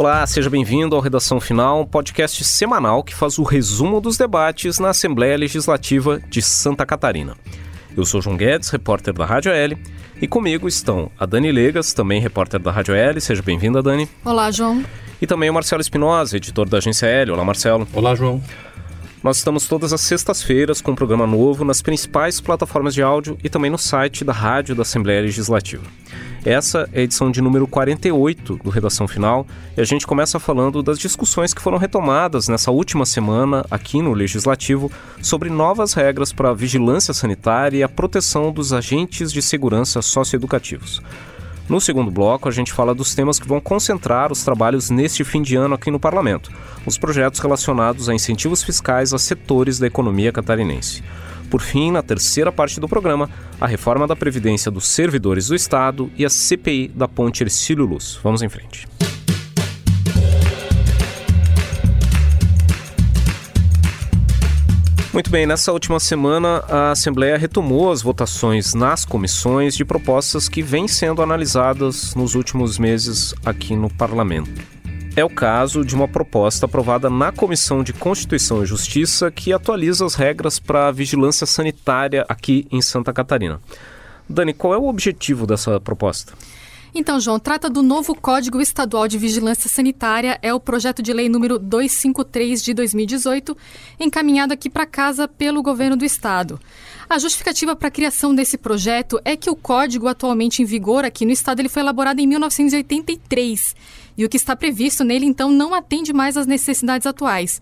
Olá, seja bem-vindo ao Redação Final, um podcast semanal que faz o resumo dos debates na Assembleia Legislativa de Santa Catarina. Eu sou João Guedes, repórter da Rádio L, e comigo estão a Dani Legas, também repórter da Rádio L. Seja bem-vinda, Dani. Olá, João. E também o Marcelo Espinosa, editor da Agência L. Olá, Marcelo. Olá, João. Nós estamos todas as sextas-feiras com um programa novo nas principais plataformas de áudio e também no site da Rádio da Assembleia Legislativa. Essa é a edição de número 48 do Redação Final e a gente começa falando das discussões que foram retomadas nessa última semana aqui no Legislativo sobre novas regras para a vigilância sanitária e a proteção dos agentes de segurança socioeducativos. No segundo bloco, a gente fala dos temas que vão concentrar os trabalhos neste fim de ano aqui no Parlamento, os projetos relacionados a incentivos fiscais a setores da economia catarinense. Por fim, na terceira parte do programa, a reforma da Previdência dos servidores do Estado e a CPI da Ponte Ercílio Luz. Vamos em frente. Muito bem, nessa última semana a Assembleia retomou as votações nas comissões de propostas que vêm sendo analisadas nos últimos meses aqui no Parlamento. É o caso de uma proposta aprovada na Comissão de Constituição e Justiça que atualiza as regras para a vigilância sanitária aqui em Santa Catarina. Dani, qual é o objetivo dessa proposta? Então, João, trata do novo Código Estadual de Vigilância Sanitária, é o projeto de lei número 253 de 2018, encaminhado aqui para casa pelo governo do estado. A justificativa para a criação desse projeto é que o código atualmente em vigor aqui no estado ele foi elaborado em 1983 e o que está previsto nele então não atende mais às necessidades atuais.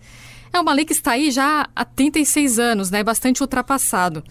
É uma lei que está aí já há 36 anos, né, bastante ultrapassado.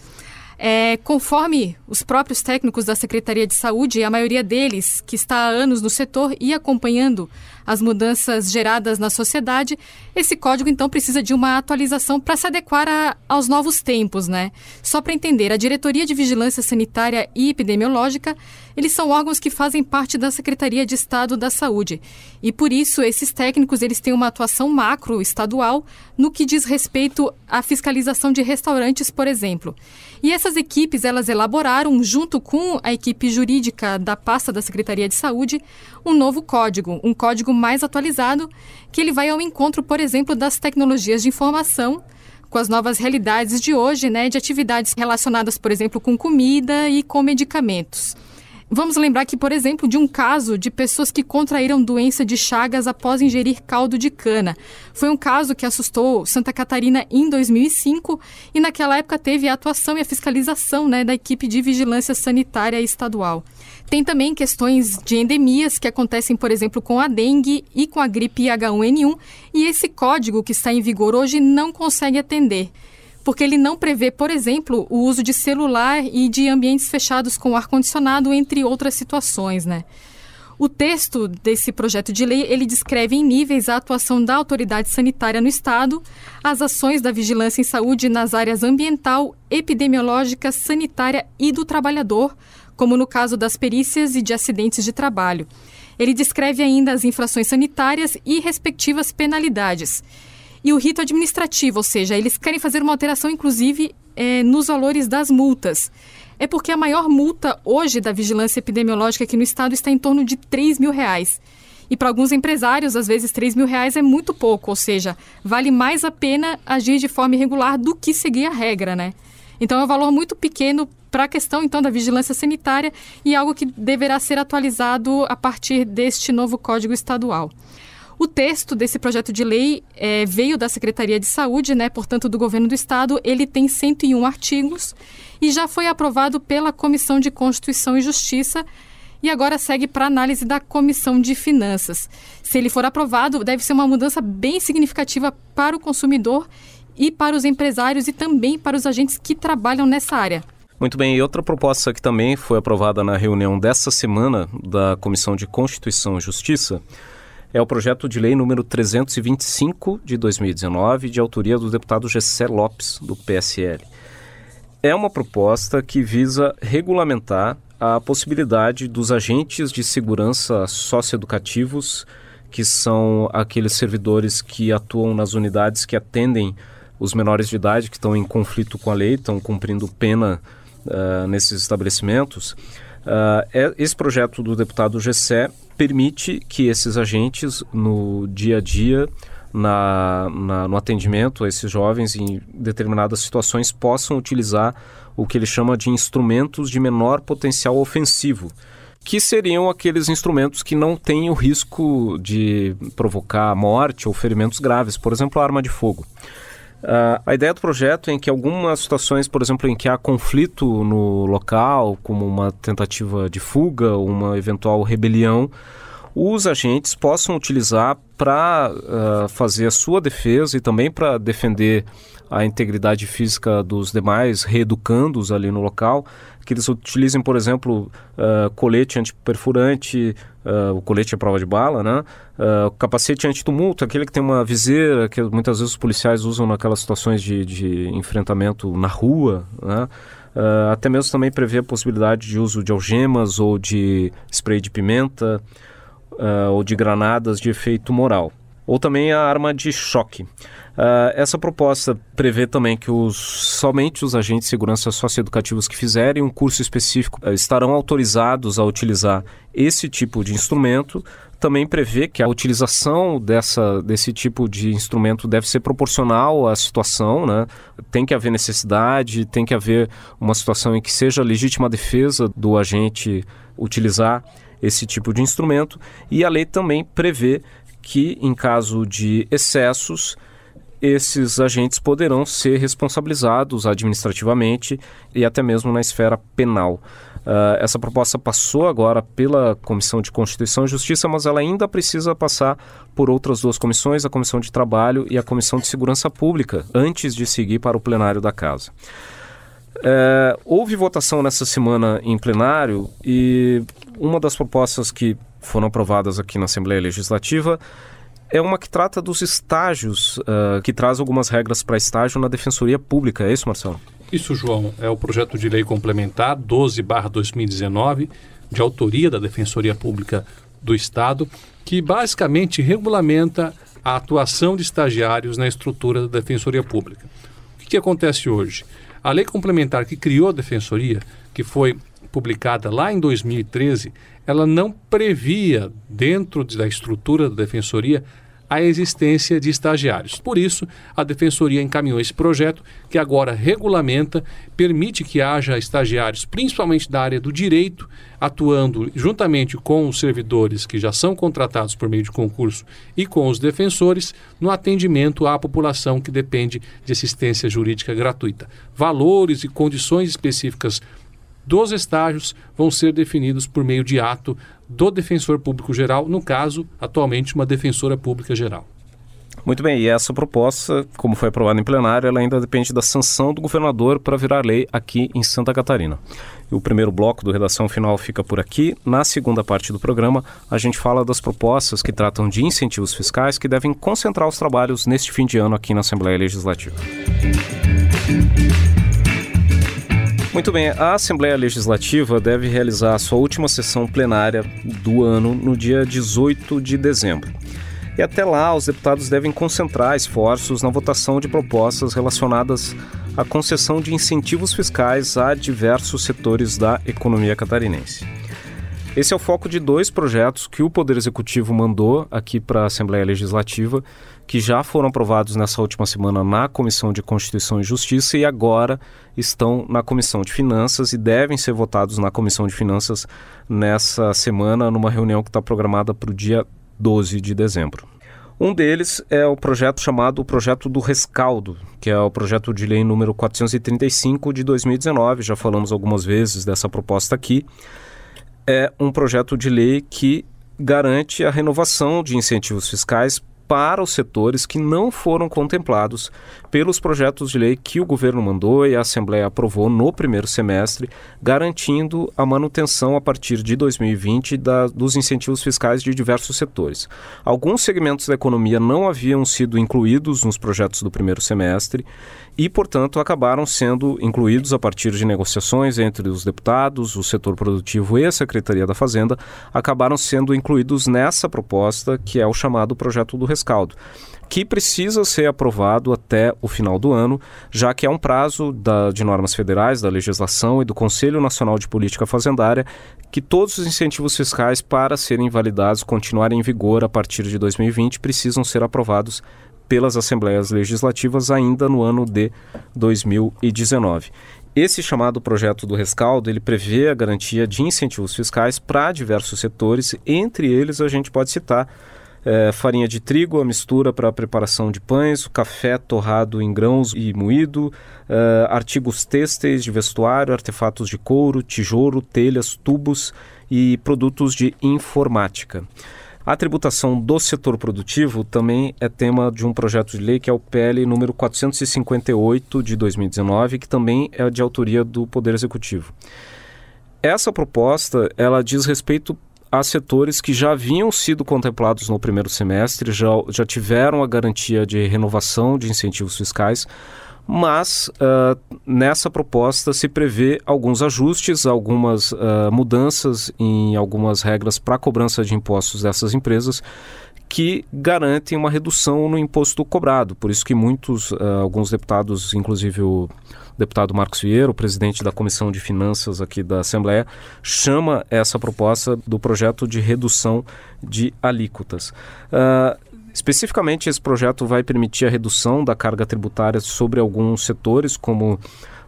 É, conforme os próprios técnicos da Secretaria de Saúde, a maioria deles, que está há anos no setor e acompanhando as mudanças geradas na sociedade, esse código então precisa de uma atualização para se adequar a, aos novos tempos, né? Só para entender, a Diretoria de Vigilância Sanitária e Epidemiológica, eles são órgãos que fazem parte da Secretaria de Estado da Saúde. E por isso esses técnicos, eles têm uma atuação macro estadual no que diz respeito à fiscalização de restaurantes, por exemplo. E essas equipes, elas elaboraram, junto com a equipe jurídica da pasta da Secretaria de Saúde, um novo código, um código mais atualizado, que ele vai ao encontro, por exemplo, das tecnologias de informação, com as novas realidades de hoje, né, de atividades relacionadas, por exemplo, com comida e com medicamentos. Vamos lembrar que, por exemplo, de um caso de pessoas que contraíram doença de Chagas após ingerir caldo de cana. Foi um caso que assustou Santa Catarina em 2005 e naquela época teve a atuação e a fiscalização né, da equipe de vigilância sanitária estadual. Tem também questões de endemias que acontecem, por exemplo, com a dengue e com a gripe H1N1, e esse código que está em vigor hoje não consegue atender porque ele não prevê, por exemplo, o uso de celular e de ambientes fechados com ar-condicionado, entre outras situações, né? O texto desse projeto de lei, ele descreve em níveis a atuação da autoridade sanitária no estado, as ações da vigilância em saúde nas áreas ambiental, epidemiológica, sanitária e do trabalhador, como no caso das perícias e de acidentes de trabalho. Ele descreve ainda as infrações sanitárias e respectivas penalidades e o rito administrativo, ou seja, eles querem fazer uma alteração, inclusive, é, nos valores das multas. É porque a maior multa hoje da vigilância epidemiológica aqui no estado está em torno de 3 mil reais. E para alguns empresários, às vezes, 3 mil reais é muito pouco, ou seja, vale mais a pena agir de forma irregular do que seguir a regra, né? Então é um valor muito pequeno para a questão então da vigilância sanitária e algo que deverá ser atualizado a partir deste novo Código Estadual. O texto desse projeto de lei é, veio da Secretaria de Saúde, né, portanto, do governo do estado. Ele tem 101 artigos e já foi aprovado pela Comissão de Constituição e Justiça e agora segue para análise da Comissão de Finanças. Se ele for aprovado, deve ser uma mudança bem significativa para o consumidor e para os empresários e também para os agentes que trabalham nessa área. Muito bem, e outra proposta que também foi aprovada na reunião dessa semana da Comissão de Constituição e Justiça é o projeto de lei número 325 de 2019, de autoria do deputado Gessé Lopes, do PSL. É uma proposta que visa regulamentar a possibilidade dos agentes de segurança socioeducativos, que são aqueles servidores que atuam nas unidades que atendem os menores de idade que estão em conflito com a lei, estão cumprindo pena uh, nesses estabelecimentos. Uh, esse projeto do deputado Gessé permite que esses agentes, no dia a dia, na, na, no atendimento a esses jovens em determinadas situações, possam utilizar o que ele chama de instrumentos de menor potencial ofensivo que seriam aqueles instrumentos que não têm o risco de provocar morte ou ferimentos graves, por exemplo, a arma de fogo. Uh, a ideia do projeto é que algumas situações, por exemplo, em que há conflito no local, como uma tentativa de fuga, uma eventual rebelião, os agentes possam utilizar para uh, fazer a sua defesa e também para defender a integridade física dos demais reeducandos ali no local, que eles utilizem, por exemplo, uh, colete antiperfurante, uh, o colete é prova de bala, né? Uh, capacete antitumulto, aquele que tem uma viseira que muitas vezes os policiais usam naquelas situações de, de enfrentamento na rua, né? Uh, até mesmo também prevê a possibilidade de uso de algemas ou de spray de pimenta uh, ou de granadas de efeito moral. Ou também a arma de choque. Uh, essa proposta prevê também que os, somente os agentes de segurança socioeducativos que fizerem um curso específico uh, estarão autorizados a utilizar esse tipo de instrumento. Também prevê que a utilização dessa, desse tipo de instrumento deve ser proporcional à situação, né? tem que haver necessidade, tem que haver uma situação em que seja legítima defesa do agente utilizar esse tipo de instrumento. E a lei também prevê que, em caso de excessos, esses agentes poderão ser responsabilizados administrativamente e até mesmo na esfera penal. Uh, essa proposta passou agora pela Comissão de Constituição e Justiça, mas ela ainda precisa passar por outras duas comissões, a Comissão de Trabalho e a Comissão de Segurança Pública, antes de seguir para o plenário da Casa. Uh, houve votação nessa semana em plenário e uma das propostas que foram aprovadas aqui na Assembleia Legislativa é uma que trata dos estágios, uh, que traz algumas regras para estágio na Defensoria Pública. É isso, Marcelo? Isso, João. É o projeto de lei complementar 12-2019, de autoria da Defensoria Pública do Estado, que basicamente regulamenta a atuação de estagiários na estrutura da Defensoria Pública. O que, que acontece hoje? A lei complementar que criou a Defensoria, que foi publicada lá em 2013, ela não previa, dentro da estrutura da defensoria, a existência de estagiários. Por isso, a Defensoria encaminhou esse projeto, que agora regulamenta, permite que haja estagiários, principalmente da área do direito, atuando juntamente com os servidores que já são contratados por meio de concurso e com os defensores, no atendimento à população que depende de assistência jurídica gratuita. Valores e condições específicas dos estágios vão ser definidos por meio de ato do defensor público geral, no caso, atualmente uma defensora pública geral. Muito bem, e essa proposta, como foi aprovada em plenário, ela ainda depende da sanção do governador para virar lei aqui em Santa Catarina. E o primeiro bloco do Redação Final fica por aqui. Na segunda parte do programa, a gente fala das propostas que tratam de incentivos fiscais que devem concentrar os trabalhos neste fim de ano aqui na Assembleia Legislativa. Muito bem, a Assembleia Legislativa deve realizar a sua última sessão plenária do ano no dia 18 de dezembro. E até lá, os deputados devem concentrar esforços na votação de propostas relacionadas à concessão de incentivos fiscais a diversos setores da economia catarinense. Esse é o foco de dois projetos que o Poder Executivo mandou aqui para a Assembleia Legislativa que já foram aprovados nessa última semana na Comissão de Constituição e Justiça e agora estão na Comissão de Finanças e devem ser votados na Comissão de Finanças nessa semana, numa reunião que está programada para o dia 12 de dezembro. Um deles é o projeto chamado Projeto do Rescaldo, que é o projeto de lei número 435 de 2019. Já falamos algumas vezes dessa proposta aqui. É um projeto de lei que garante a renovação de incentivos fiscais para os setores que não foram contemplados pelos projetos de lei que o governo mandou e a Assembleia aprovou no primeiro semestre, garantindo a manutenção a partir de 2020 da, dos incentivos fiscais de diversos setores. Alguns segmentos da economia não haviam sido incluídos nos projetos do primeiro semestre e, portanto, acabaram sendo incluídos a partir de negociações entre os deputados, o setor produtivo e a Secretaria da Fazenda, acabaram sendo incluídos nessa proposta que é o chamado projeto do rescaldo que precisa ser aprovado até o final do ano, já que é um prazo da, de normas federais, da legislação e do Conselho Nacional de Política Fazendária que todos os incentivos fiscais para serem validados continuarem em vigor a partir de 2020 precisam ser aprovados pelas assembleias legislativas ainda no ano de 2019. Esse chamado projeto do rescaldo, ele prevê a garantia de incentivos fiscais para diversos setores, entre eles a gente pode citar é, farinha de trigo, a mistura para a preparação de pães, café torrado em grãos e moído, é, artigos têxteis de vestuário, artefatos de couro, tijolo, telhas, tubos e produtos de informática. A tributação do setor produtivo também é tema de um projeto de lei que é o PL número 458 de 2019, que também é de autoria do Poder Executivo. Essa proposta, ela diz respeito a setores que já haviam sido contemplados no primeiro semestre, já, já tiveram a garantia de renovação de incentivos fiscais, mas uh, nessa proposta se prevê alguns ajustes, algumas uh, mudanças em algumas regras para cobrança de impostos dessas empresas que garantem uma redução no imposto cobrado. Por isso que muitos, uh, alguns deputados, inclusive o deputado Marcos Vieira, o presidente da Comissão de Finanças aqui da Assembleia, chama essa proposta do projeto de redução de alíquotas. Uh, Especificamente, esse projeto vai permitir a redução da carga tributária sobre alguns setores, como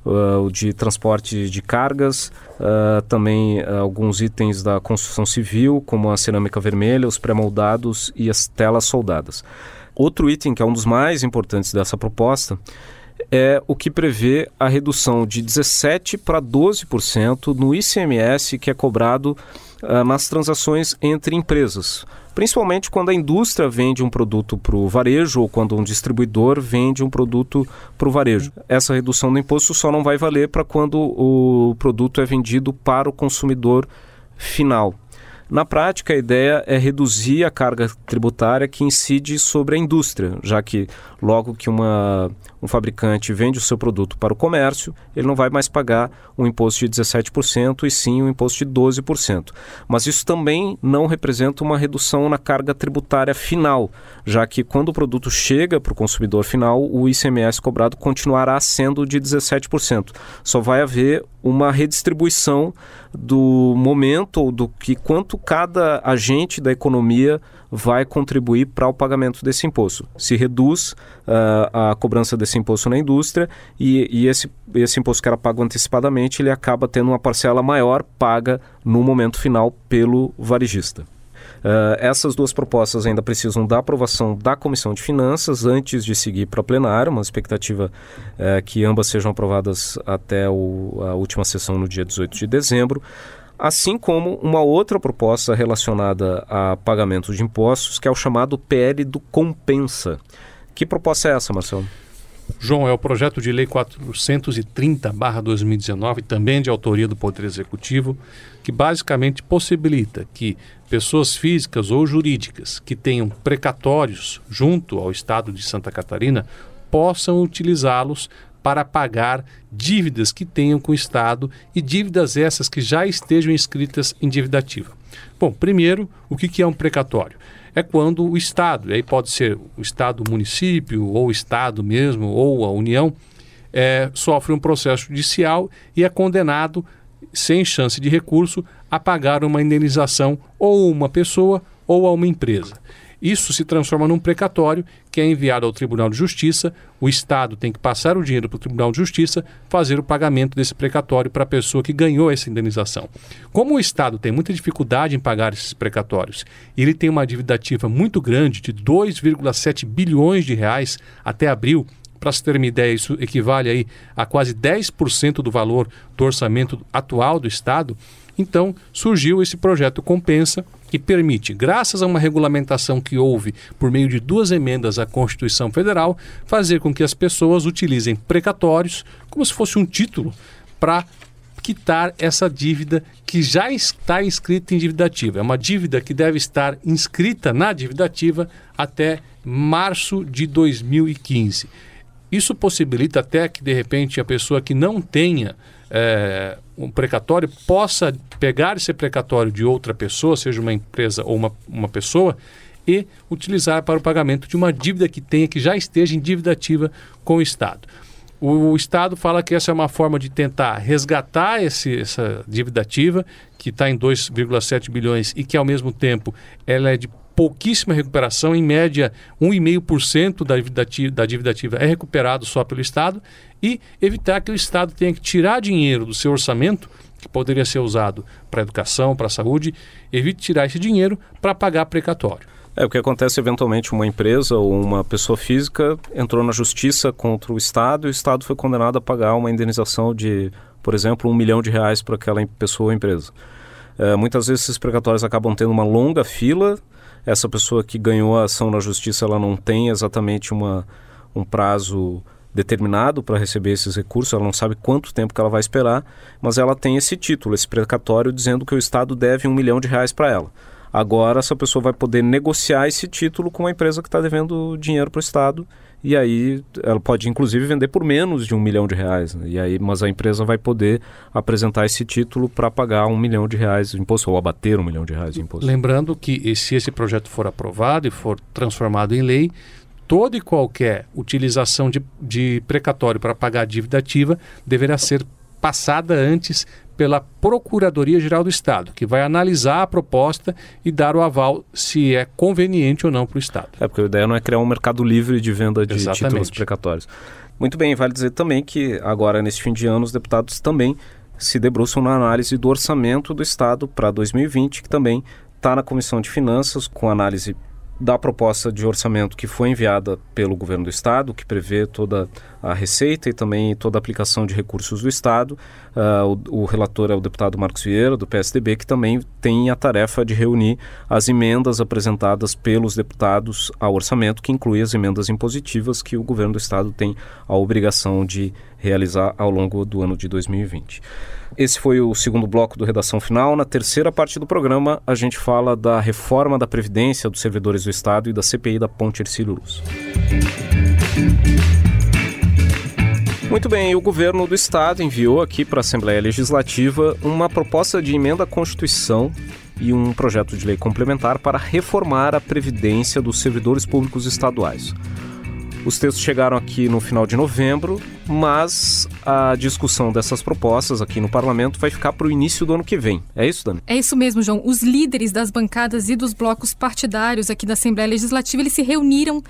uh, o de transporte de cargas, uh, também uh, alguns itens da construção civil, como a cerâmica vermelha, os pré-moldados e as telas soldadas. Outro item que é um dos mais importantes dessa proposta é o que prevê a redução de 17% para 12% no ICMS que é cobrado nas transações entre empresas principalmente quando a indústria vende um produto para o varejo ou quando um distribuidor vende um produto para o varejo. Essa redução do imposto só não vai valer para quando o produto é vendido para o consumidor final. Na prática, a ideia é reduzir a carga tributária que incide sobre a indústria, já que logo que uma, um fabricante vende o seu produto para o comércio, ele não vai mais pagar um imposto de 17% e sim um imposto de 12%. Mas isso também não representa uma redução na carga tributária final, já que quando o produto chega para o consumidor final, o ICMS cobrado continuará sendo de 17%. Só vai haver uma redistribuição do momento ou do que quanto cada agente da economia vai contribuir para o pagamento desse imposto. Se reduz uh, a cobrança desse imposto na indústria e, e, esse, esse imposto que era pago antecipadamente, ele acaba tendo uma parcela maior paga no momento final pelo varejista. Uh, essas duas propostas ainda precisam da aprovação da Comissão de Finanças antes de seguir para plenário, uma expectativa uh, que ambas sejam aprovadas até o, a última sessão no dia 18 de dezembro, assim como uma outra proposta relacionada a pagamento de impostos, que é o chamado PL do Compensa. Que proposta é essa, Marcelo? João, é o projeto de lei 430-2019, também de autoria do Poder Executivo, que basicamente possibilita que pessoas físicas ou jurídicas que tenham precatórios junto ao Estado de Santa Catarina possam utilizá-los para pagar dívidas que tenham com o Estado e dívidas essas que já estejam inscritas em dívida ativa. Bom, primeiro, o que é um precatório? É quando o Estado, e aí pode ser o Estado, o município, ou o Estado mesmo, ou a União, é, sofre um processo judicial e é condenado, sem chance de recurso, a pagar uma indenização ou a uma pessoa ou a uma empresa. Isso se transforma num precatório que é enviado ao Tribunal de Justiça. O Estado tem que passar o dinheiro para o Tribunal de Justiça, fazer o pagamento desse precatório para a pessoa que ganhou essa indenização. Como o Estado tem muita dificuldade em pagar esses precatórios e ele tem uma dívida ativa muito grande, de 2,7 bilhões de reais até abril, para se ter uma ideia, isso equivale aí a quase 10% do valor do orçamento atual do Estado. Então surgiu esse projeto Compensa, que permite, graças a uma regulamentação que houve por meio de duas emendas à Constituição Federal, fazer com que as pessoas utilizem precatórios como se fosse um título para quitar essa dívida que já está inscrita em dívida ativa. É uma dívida que deve estar inscrita na dívida ativa até março de 2015. Isso possibilita até que, de repente, a pessoa que não tenha é, um precatório possa pegar esse precatório de outra pessoa, seja uma empresa ou uma, uma pessoa, e utilizar para o pagamento de uma dívida que tenha, que já esteja em dívida ativa com o Estado. O Estado fala que essa é uma forma de tentar resgatar esse, essa dívida ativa, que está em 2,7 bilhões e que, ao mesmo tempo, ela é de pouquíssima recuperação, em média 1,5% da dívida, ativa, da dívida ativa é recuperado só pelo Estado, e evitar que o Estado tenha que tirar dinheiro do seu orçamento, que poderia ser usado para educação, para saúde, evite tirar esse dinheiro para pagar precatório. É, o que acontece eventualmente uma empresa ou uma pessoa física entrou na justiça contra o Estado e o Estado foi condenado a pagar uma indenização de, por exemplo, um milhão de reais para aquela pessoa ou empresa. É, muitas vezes esses precatórios acabam tendo uma longa fila. Essa pessoa que ganhou a ação na justiça ela não tem exatamente uma, um prazo determinado para receber esses recursos, ela não sabe quanto tempo que ela vai esperar, mas ela tem esse título, esse precatório, dizendo que o Estado deve um milhão de reais para ela. Agora, essa pessoa vai poder negociar esse título com uma empresa que está devendo dinheiro para o Estado e aí ela pode inclusive vender por menos de um milhão de reais. Né? E aí, mas a empresa vai poder apresentar esse título para pagar um milhão de reais de imposto ou abater um milhão de reais de imposto. Lembrando que se esse projeto for aprovado e for transformado em lei, toda e qualquer utilização de, de precatório para pagar dívida ativa deverá ser passada antes pela Procuradoria-Geral do Estado, que vai analisar a proposta e dar o aval se é conveniente ou não para o Estado. É, porque a ideia não é criar um mercado livre de venda de Exatamente. títulos precatórios. Muito bem, vale dizer também que agora, nesse fim de ano, os deputados também se debruçam na análise do orçamento do Estado para 2020, que também está na Comissão de Finanças, com análise da proposta de orçamento que foi enviada pelo governo do estado, que prevê toda a receita e também toda a aplicação de recursos do estado. Uh, o, o, relator é o deputado Marcos Vieira, do PSDB, que também tem a tarefa de reunir as emendas apresentadas pelos deputados ao orçamento, que inclui as emendas impositivas que o governo do estado tem a obrigação de realizar ao longo do ano de 2020. Esse foi o segundo bloco do Redação Final. Na terceira parte do programa, a gente fala da reforma da Previdência dos servidores do Estado e da CPI da Ponte Ercílio Luz. Muito bem, o governo do estado enviou aqui para a Assembleia Legislativa uma proposta de emenda à Constituição e um projeto de lei complementar para reformar a previdência dos servidores públicos estaduais. Os textos chegaram aqui no final de novembro, mas a discussão dessas propostas aqui no parlamento vai ficar para o início do ano que vem. É isso, Dani? É isso mesmo, João. Os líderes das bancadas e dos blocos partidários aqui da Assembleia Legislativa, eles se reuniram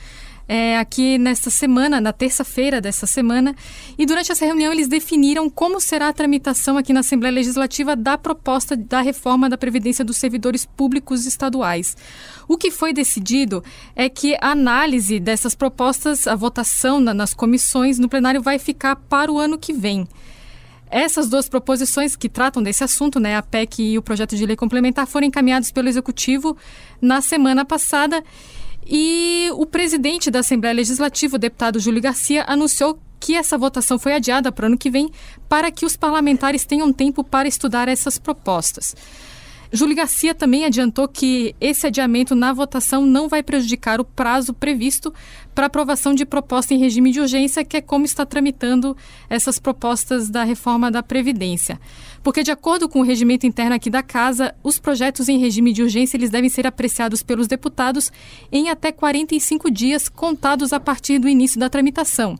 é, aqui nesta semana, na terça-feira dessa semana, e durante essa reunião eles definiram como será a tramitação aqui na Assembleia Legislativa da proposta da reforma da Previdência dos servidores públicos estaduais. O que foi decidido é que a análise dessas propostas, a votação na, nas comissões no plenário vai ficar para o ano que vem. Essas duas proposições que tratam desse assunto, né, a PEC e o projeto de lei complementar, foram encaminhados pelo Executivo na semana passada e o presidente da Assembleia Legislativa, o deputado Júlio Garcia, anunciou que essa votação foi adiada para o ano que vem para que os parlamentares tenham tempo para estudar essas propostas. Júlio Garcia também adiantou que esse adiamento na votação não vai prejudicar o prazo previsto para aprovação de proposta em regime de urgência, que é como está tramitando essas propostas da reforma da Previdência. Porque, de acordo com o regimento interno aqui da Casa, os projetos em regime de urgência eles devem ser apreciados pelos deputados em até 45 dias contados a partir do início da tramitação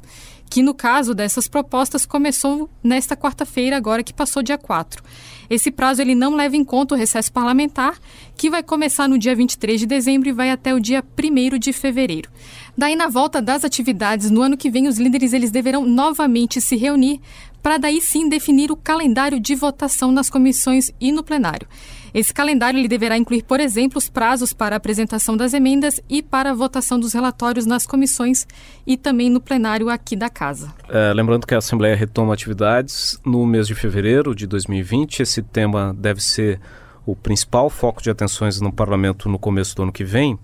que no caso dessas propostas começou nesta quarta-feira, agora que passou dia 4. Esse prazo ele não leva em conta o recesso parlamentar, que vai começar no dia 23 de dezembro e vai até o dia 1 de fevereiro. Daí, na volta das atividades no ano que vem, os líderes eles deverão novamente se reunir para daí sim definir o calendário de votação nas comissões e no plenário. Esse calendário ele deverá incluir, por exemplo, os prazos para apresentação das emendas e para a votação dos relatórios nas comissões e também no plenário aqui da Casa. É, lembrando que a Assembleia retoma atividades no mês de fevereiro de 2020. Esse tema deve ser o principal foco de atenções no parlamento no começo do ano que vem.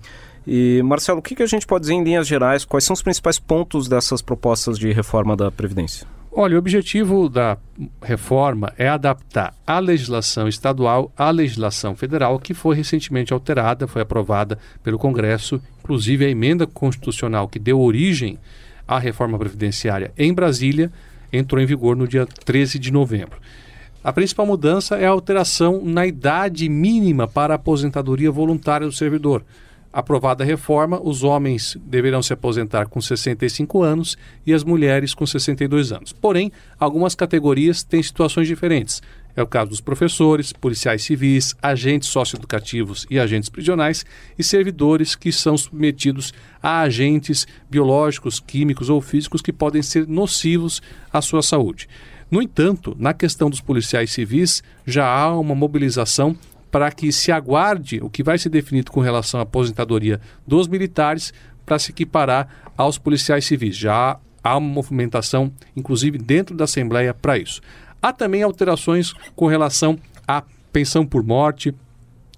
E, Marcelo, o que a gente pode dizer em linhas gerais? Quais são os principais pontos dessas propostas de reforma da Previdência? Olha, o objetivo da reforma é adaptar a legislação estadual à legislação federal, que foi recentemente alterada, foi aprovada pelo Congresso, inclusive a emenda constitucional que deu origem à reforma previdenciária em Brasília entrou em vigor no dia 13 de novembro. A principal mudança é a alteração na idade mínima para a aposentadoria voluntária do servidor. Aprovada a reforma, os homens deverão se aposentar com 65 anos e as mulheres com 62 anos. Porém, algumas categorias têm situações diferentes. É o caso dos professores, policiais civis, agentes socioeducativos e agentes prisionais e servidores que são submetidos a agentes biológicos, químicos ou físicos que podem ser nocivos à sua saúde. No entanto, na questão dos policiais civis, já há uma mobilização para que se aguarde o que vai ser definido com relação à aposentadoria dos militares para se equiparar aos policiais civis. Já há uma movimentação, inclusive dentro da Assembleia, para isso. Há também alterações com relação à pensão por morte,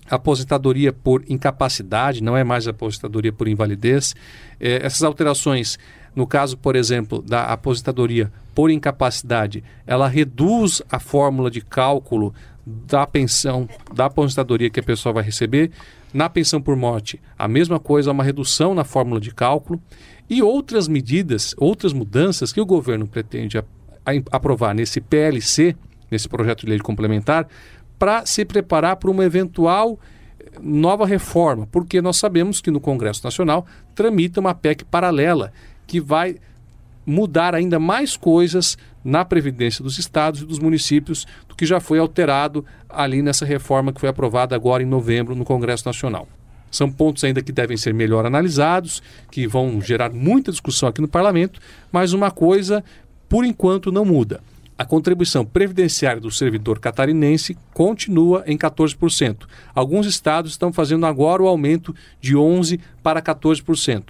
aposentadoria por incapacidade, não é mais aposentadoria por invalidez. É, essas alterações, no caso, por exemplo, da aposentadoria por incapacidade, ela reduz a fórmula de cálculo da pensão, da aposentadoria que a pessoa vai receber. Na pensão por morte, a mesma coisa, uma redução na fórmula de cálculo. E outras medidas, outras mudanças que o governo pretende aprovar nesse PLC, nesse projeto de lei complementar, para se preparar para uma eventual eh, nova reforma, porque nós sabemos que no Congresso Nacional tramita uma PEC paralela que vai mudar ainda mais coisas na previdência dos estados e dos municípios do que já foi alterado ali nessa reforma que foi aprovada agora em novembro no Congresso Nacional. São pontos ainda que devem ser melhor analisados, que vão gerar muita discussão aqui no parlamento, mas uma coisa por enquanto não muda. A contribuição previdenciária do servidor catarinense continua em 14%. Alguns estados estão fazendo agora o aumento de 11% para 14%.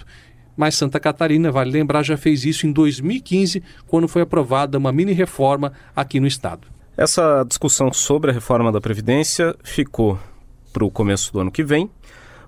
Mas Santa Catarina, vale lembrar, já fez isso em 2015, quando foi aprovada uma mini reforma aqui no estado. Essa discussão sobre a reforma da Previdência ficou para o começo do ano que vem,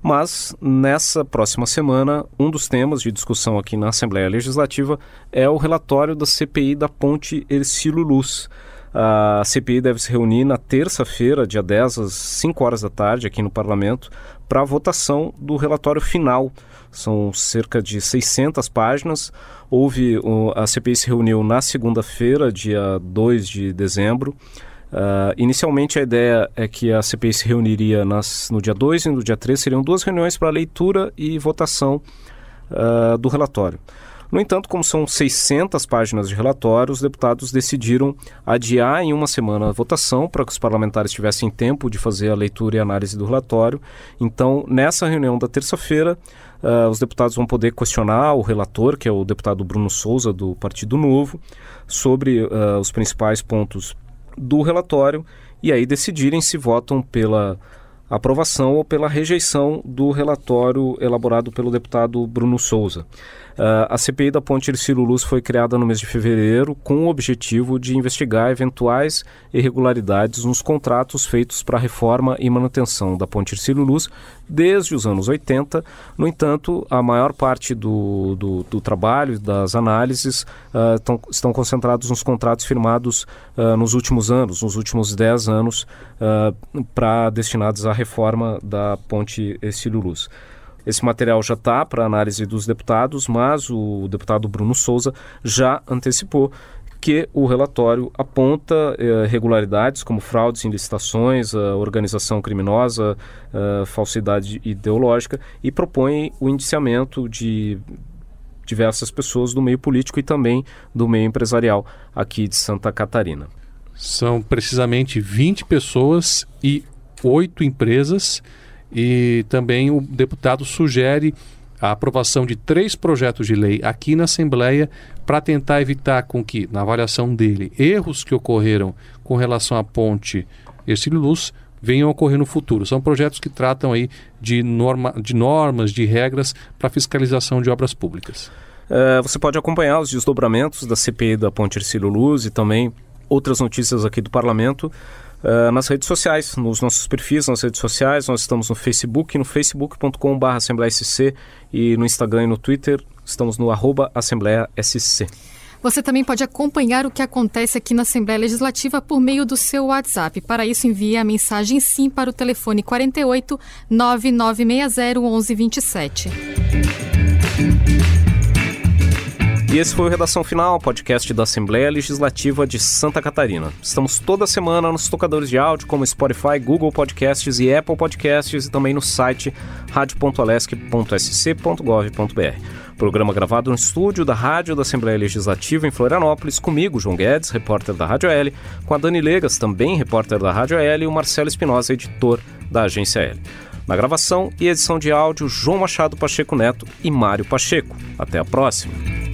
mas nessa próxima semana, um dos temas de discussão aqui na Assembleia Legislativa é o relatório da CPI da Ponte Ercílio Luz. A CPI deve se reunir na terça-feira, dia 10, às 5 horas da tarde, aqui no Parlamento, para a votação do relatório final. São cerca de 600 páginas. Houve a CPI se reuniu na segunda-feira, dia 2 de dezembro. Uh, inicialmente a ideia é que a CPI se reuniria nas, no dia 2 e no dia 3, seriam duas reuniões para leitura e votação uh, do relatório. No entanto, como são 600 páginas de relatório, os deputados decidiram adiar em uma semana a votação para que os parlamentares tivessem tempo de fazer a leitura e análise do relatório. Então, nessa reunião da terça-feira, uh, os deputados vão poder questionar o relator, que é o deputado Bruno Souza, do Partido Novo, sobre os principais pontos do relatório e aí decidirem se votam pela aprovação ou pela rejeição do relatório elaborado pelo deputado Bruno Souza. Uh, a CPI da Ponte Ercílio Luz foi criada no mês de fevereiro com o objetivo de investigar eventuais irregularidades nos contratos feitos para a reforma e manutenção da Ponte Ercílio Luz desde os anos 80. No entanto, a maior parte do, do, do trabalho, das análises, uh, tão, estão concentrados nos contratos firmados uh, nos últimos anos, nos últimos 10 anos, para destinados à reforma da Ponte Ercílio Luz. Esse material já está para análise dos deputados, mas o deputado Bruno Souza já antecipou que o relatório aponta eh, irregularidades como fraudes em licitações, organização criminosa, falsidade ideológica e propõe o indiciamento de diversas pessoas do meio político e também do meio empresarial aqui de Santa Catarina. São precisamente 20 pessoas e oito empresas e também o deputado sugere a aprovação de três projetos de lei aqui na Assembleia para tentar evitar com que, na avaliação dele, erros que ocorreram com relação à ponte Ercílio Luz venham a ocorrer no futuro. São projetos que tratam aí de, norma, de normas, de regras para fiscalização de obras públicas. Uh, você pode acompanhar os desdobramentos da CPI da Ponte Ercílio Luz e também outras notícias aqui do Parlamento uh, nas redes sociais, nos nossos perfis nas redes sociais. Nós estamos no Facebook, no facebook.com.br e no Instagram e no Twitter estamos no arroba Assembleia SC. Você também pode acompanhar o que acontece aqui na Assembleia Legislativa por meio do seu WhatsApp. Para isso, envie a mensagem SIM para o telefone 48 9960 1127. E esse foi o Redação Final, podcast da Assembleia Legislativa de Santa Catarina. Estamos toda semana nos tocadores de áudio como Spotify, Google Podcasts e Apple Podcasts e também no site radio.alesc.sc.gov.br. Programa gravado no estúdio da Rádio da Assembleia Legislativa em Florianópolis, comigo, João Guedes, repórter da Rádio L, com a Dani Legas, também repórter da Rádio L, e o Marcelo Espinosa, editor da Agência L. Na gravação e edição de áudio, João Machado Pacheco Neto e Mário Pacheco. Até a próxima.